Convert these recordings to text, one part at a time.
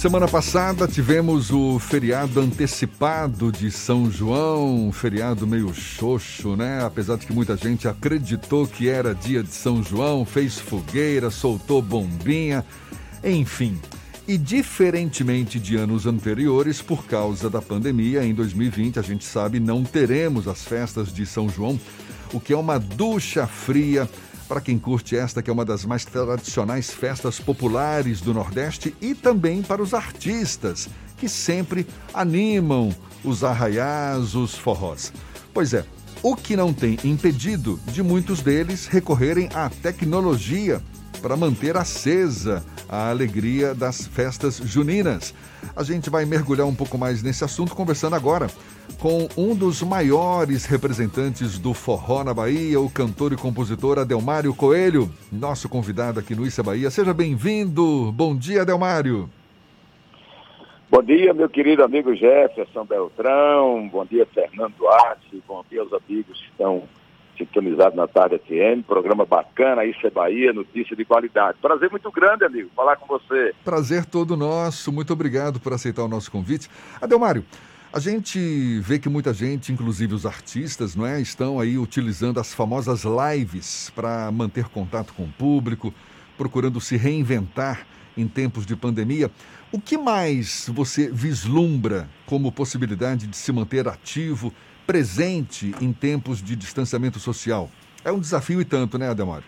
Semana passada tivemos o feriado antecipado de São João, um feriado meio xoxo, né? Apesar de que muita gente acreditou que era dia de São João, fez fogueira, soltou bombinha, enfim. E diferentemente de anos anteriores, por causa da pandemia, em 2020, a gente sabe, não teremos as festas de São João, o que é uma ducha fria para quem curte esta, que é uma das mais tradicionais festas populares do Nordeste, e também para os artistas, que sempre animam os arraiás, os forrós. Pois é, o que não tem impedido de muitos deles recorrerem à tecnologia para manter acesa a alegria das festas juninas. A gente vai mergulhar um pouco mais nesse assunto conversando agora com um dos maiores representantes do forró na Bahia, o cantor e compositor Adelmário Coelho, nosso convidado aqui no Issa Bahia. Seja bem-vindo. Bom dia, Adelmário. Bom dia, meu querido amigo Jefferson Beltrão. Bom dia, Fernando Duarte. Bom dia aos amigos que estão sintonizado na Tarde FM, programa bacana, isso é Bahia, notícia de qualidade. Prazer muito grande, amigo, falar com você. Prazer todo nosso, muito obrigado por aceitar o nosso convite. Adelmário, a gente vê que muita gente, inclusive os artistas, não é, estão aí utilizando as famosas lives para manter contato com o público, procurando se reinventar em tempos de pandemia. O que mais você vislumbra como possibilidade de se manter ativo presente em tempos de distanciamento social. É um desafio e tanto, né, Ademário?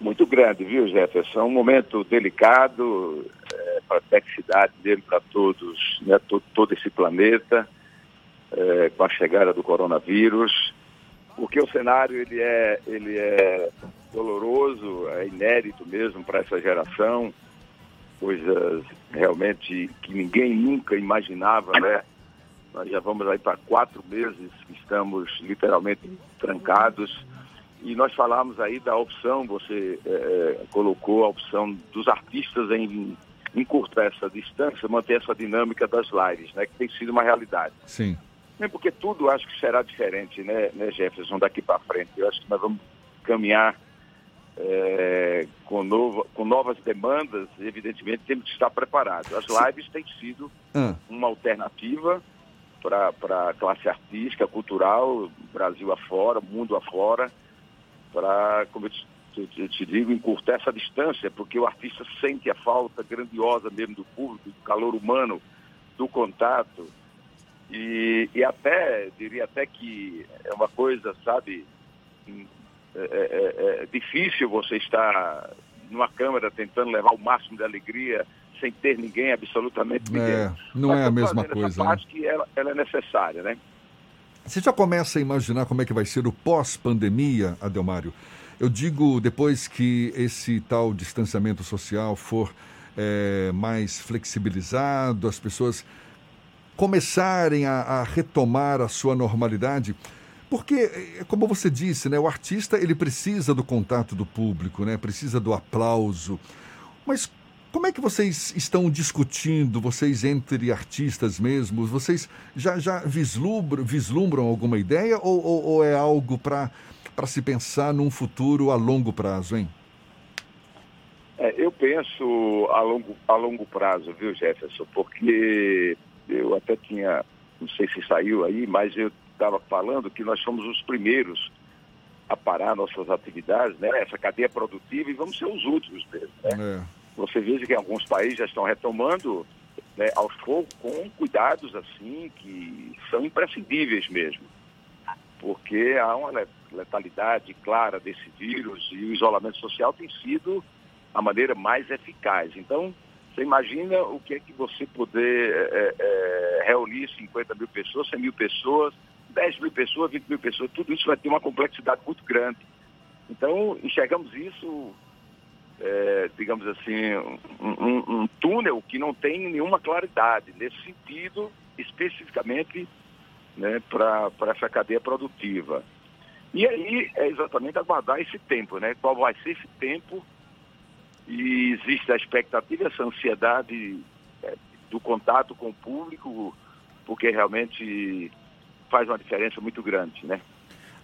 Muito grande, viu, Jefferson? É um momento delicado é, para a complexidade dele, para todos, né, todo, todo esse planeta, é, com a chegada do coronavírus, porque o cenário ele é, ele é doloroso, é inédito mesmo para essa geração, coisas realmente que ninguém nunca imaginava, né? Nós já vamos aí para quatro meses que estamos literalmente trancados. E nós falamos aí da opção, você é, é, colocou a opção dos artistas em encurtar essa distância, manter essa dinâmica das lives, né, que tem sido uma realidade. Sim. Nem porque tudo acho que será diferente, né, né Jefferson, daqui para frente. Eu acho que nós vamos caminhar é, com, novo, com novas demandas, evidentemente temos que estar preparados. As lives têm sido ah. uma alternativa para a classe artística, cultural, Brasil afora, mundo afora, para, como eu te, te, te, digo, encurtar essa distância, porque o artista sente a falta grandiosa mesmo do público, do calor humano, do contato. E, e até, diria até que é uma coisa, sabe, é, é, é, é difícil você estar numa câmera tentando levar o máximo de alegria sem ter ninguém, absolutamente ninguém. É, não Mas é a mesma coisa. Né? Acho que ela, ela é necessária, né? Você já começa a imaginar como é que vai ser o pós-pandemia, Adelmário? Eu digo depois que esse tal distanciamento social for é, mais flexibilizado, as pessoas começarem a, a, retomar a sua normalidade, porque, é, como você disse, né, o artista ele precisa do contato do público, né, precisa do aplauso. Mas como é que vocês estão discutindo, vocês entre artistas mesmos? Vocês já, já vislumbram, vislumbram alguma ideia ou, ou, ou é algo para se pensar num futuro a longo prazo, hein? É, eu penso a longo, a longo prazo, viu, Jefferson? Porque eu até tinha, não sei se saiu aí, mas eu estava falando que nós somos os primeiros a parar nossas atividades, né? Essa cadeia produtiva e vamos ser os últimos mesmo, né? É. Você veja que alguns países já estão retomando né, aos poucos com cuidados assim que são imprescindíveis mesmo, porque há uma letalidade clara desse vírus e o isolamento social tem sido a maneira mais eficaz. Então, você imagina o que é que você poder é, é, reunir 50 mil pessoas, 100 mil pessoas, 10 mil pessoas, 20 mil pessoas, tudo isso vai ter uma complexidade muito grande. Então, enxergamos isso é, digamos assim, um, um, um, túnel que não tem nenhuma claridade nesse sentido, especificamente né, para essa cadeia produtiva. E aí é exatamente aguardar esse tempo, né? Qual vai ser esse tempo? E existe a expectativa, essa ansiedade é, do contato com o público, porque realmente faz uma diferença muito grande, né?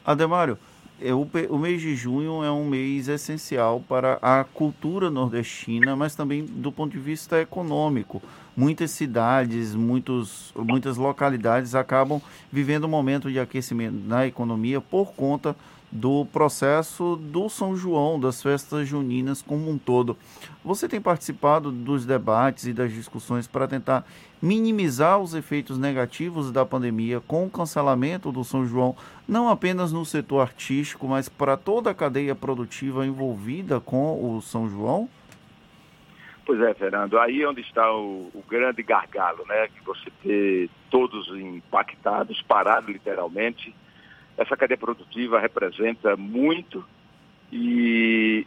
Ademário, é, o, o mês de junho é um mês essencial para a cultura nordestina, mas também do ponto de vista econômico. Muitas cidades, muitos, muitas localidades acabam vivendo um momento de aquecimento na economia por conta do processo do São João, das festas juninas como um todo. Você tem participado dos debates e das discussões para tentar minimizar os efeitos negativos da pandemia com o cancelamento do São João, não apenas no setor artístico, mas para toda a cadeia produtiva envolvida com o São João? Pois é, Fernando, aí é onde está o, o grande gargalo, né? Que você ter todos impactados, parados literalmente, essa cadeia produtiva representa muito e,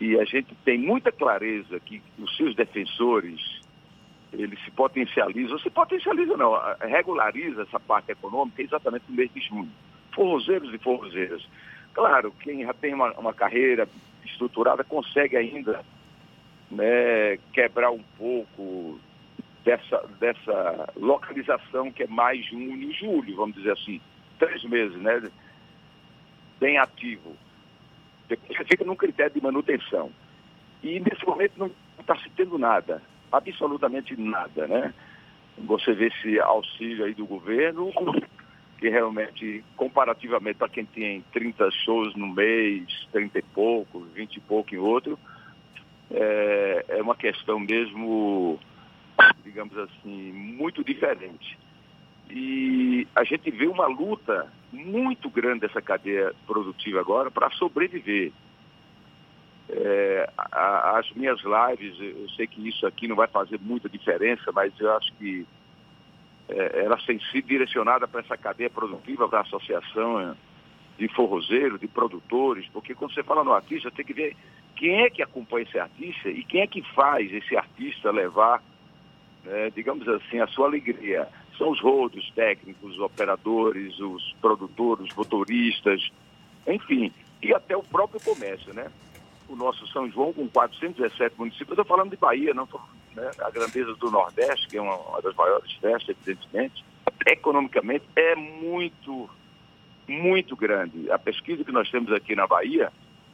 e a gente tem muita clareza que os seus defensores eles se potencializam, se potencializa não, regulariza essa parte econômica exatamente no mês de junho. Forrozeiros e forrozeiras. Claro, quem já tem uma, uma carreira estruturada consegue ainda né, quebrar um pouco dessa, dessa localização que é mais junho e julho, vamos dizer assim três meses, né? Bem ativo. Depois você fica num critério de manutenção. E nesse momento não está se tendo nada, absolutamente nada, né? Você vê esse auxílio aí do governo, que realmente, comparativamente para quem tem 30 shows no mês, 30 e pouco, 20 e pouco em outro, é, é uma questão mesmo, digamos assim, muito diferente. E a gente vê uma luta muito grande dessa cadeia produtiva agora para sobreviver. É, a, as minhas lives, eu sei que isso aqui não vai fazer muita diferença, mas eu acho que é, elas têm sido direcionadas para essa cadeia produtiva, para a associação de forrozeiro, de produtores, porque quando você fala no artista, tem que ver quem é que acompanha esse artista e quem é que faz esse artista levar, né, digamos assim, a sua alegria são os rodos técnicos, os operadores, os produtores, os motoristas, enfim, e até o próprio comércio, né? O nosso São João, com 417 municípios, eu estou falando de Bahia, não estou né? a grandeza do Nordeste, que é uma, uma das maiores festas, evidentemente, economicamente é muito, muito grande. A pesquisa que nós temos aqui na Bahia,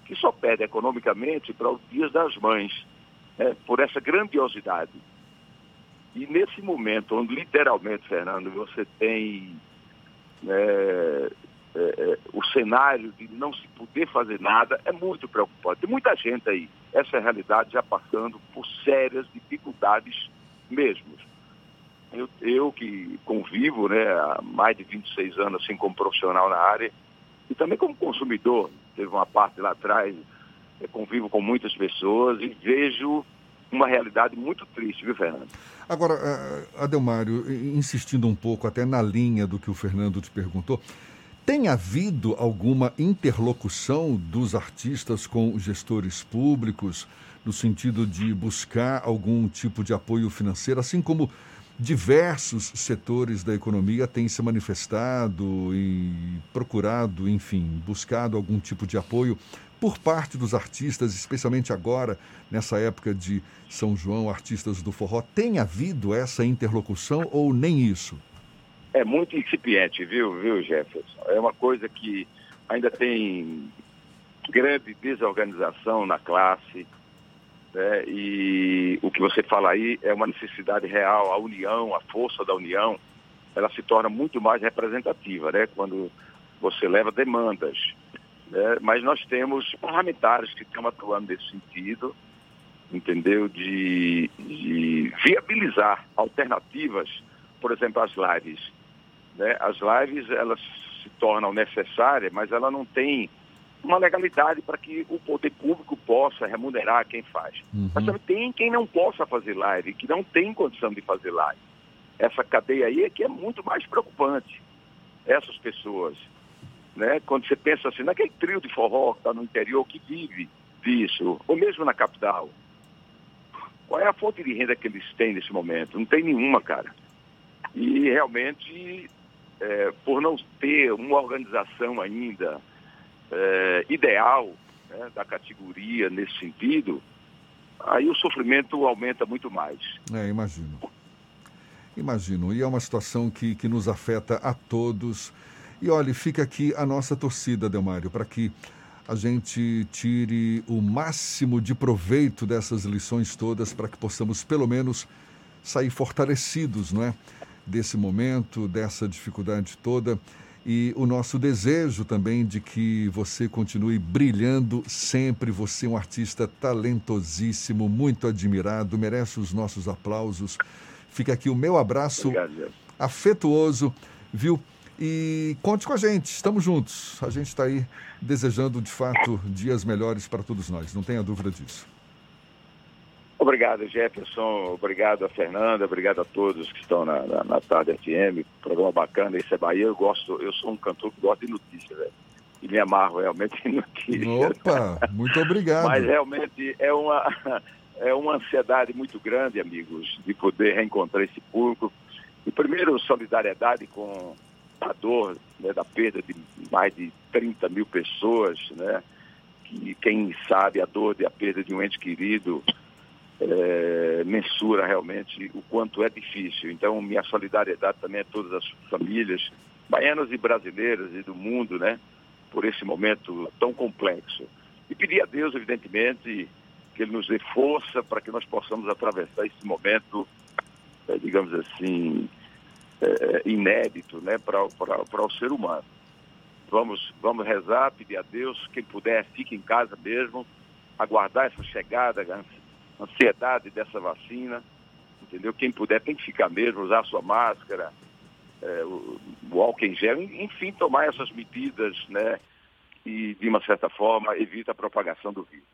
que só perde economicamente para os dias das mães, né? por essa grandiosidade. E nesse momento, onde literalmente, Fernando, você tem né, é, é, o cenário de não se poder fazer nada, é muito preocupante. Tem muita gente aí, essa é realidade, já passando por sérias dificuldades mesmo. Eu, eu que convivo né, há mais de 26 anos assim como profissional na área, e também como consumidor, teve uma parte lá atrás, convivo com muitas pessoas e vejo uma realidade muito triste, viu, Fernando? Agora, eh, Adelmário, insistindo um pouco até na linha do que o Fernando te perguntou, tem havido alguma interlocução dos artistas com gestores públicos no sentido de buscar algum tipo de apoio financeiro, assim como diversos setores da economia têm se manifestado e procurado, enfim, buscado algum tipo de apoio por parte dos artistas, especialmente agora, nessa época de São João, artistas do forró, tem havido essa interlocução ou nem isso? É muito incipiente, viu, viu, Jefferson? É uma coisa que ainda tem grande desorganização na classe, né? e o que você fala aí é uma necessidade real, a união, a força da união, ela se torna muito mais representativa, né? Quando você leva demandas né? Mas nós temos parlamentares que estão atuando nesse sentido, entendeu? De, de viabilizar alternativas, por exemplo, às lives. Né? As lives, elas se tornam necessárias, mas ela não tem uma legalidade para que o poder público possa remunerar quem faz. Uhum. Mas também tem quem não possa fazer live, que não tem condição de fazer live. Essa cadeia aí é que é muito mais preocupante. Essas pessoas né? Quando você pensa assim, naquele trio de forró que está no interior, que vive disso, ou mesmo na capital, qual é a fonte de renda que eles têm nesse momento? Não tem nenhuma, cara. E realmente, é, por não ter uma organização ainda é, ideal né, da categoria nesse sentido, aí o sofrimento aumenta muito mais. É, imagino. Imagino. E é uma situação que, que nos afeta a todos E olhe, fica aqui a nossa torcida, Delmário, para que a gente tire o máximo de proveito dessas lições todas, para que possamos, pelo menos, sair fortalecidos, não é? Desse momento, dessa dificuldade toda e o nosso desejo também de que você continue brilhando sempre. Você é um artista talentosíssimo, muito admirado, merece os nossos aplausos. Fica aqui o meu abraço Obrigado, afetuoso, viu? E conte com a gente, estamos juntos. A gente está aí desejando, de fato, dias melhores para todos nós, não tenha dúvida disso. Obrigado, Jefferson. Obrigado a Fernanda. Obrigado a todos que estão na, na, na Tarde FM. Programa bacana. Isso é Bahia. Eu gosto, eu sou um cantor que gosta de notícias, velho. E me amarro realmente em notícias. Opa, muito obrigado. Mas realmente é uma, é uma ansiedade muito grande, amigos, de poder reencontrar esse público. E primeiro, solidariedade com a dor né, da perda de mais de 30 mil pessoas, né? Que quem sabe a dor da perda de um ente querido mensura realmente o quanto é difícil. Então, minha solidariedade também a todas as famílias, baianas e brasileiras e do mundo, né, por esse momento tão complexo. E pedir a Deus, evidentemente, que Ele nos dê força para que nós possamos atravessar esse momento, é, digamos assim, é, inédito né, para o ser humano. Vamos, vamos rezar, pedir a Deus, quem puder, fique em casa mesmo, aguardar essa chegada, ansiedade dessa vacina, entendeu? Quem puder tem que ficar mesmo, usar sua máscara, é, o, álcool em gel, enfim, tomar essas medidas, né? E, de uma certa forma, evita a propagação do vírus.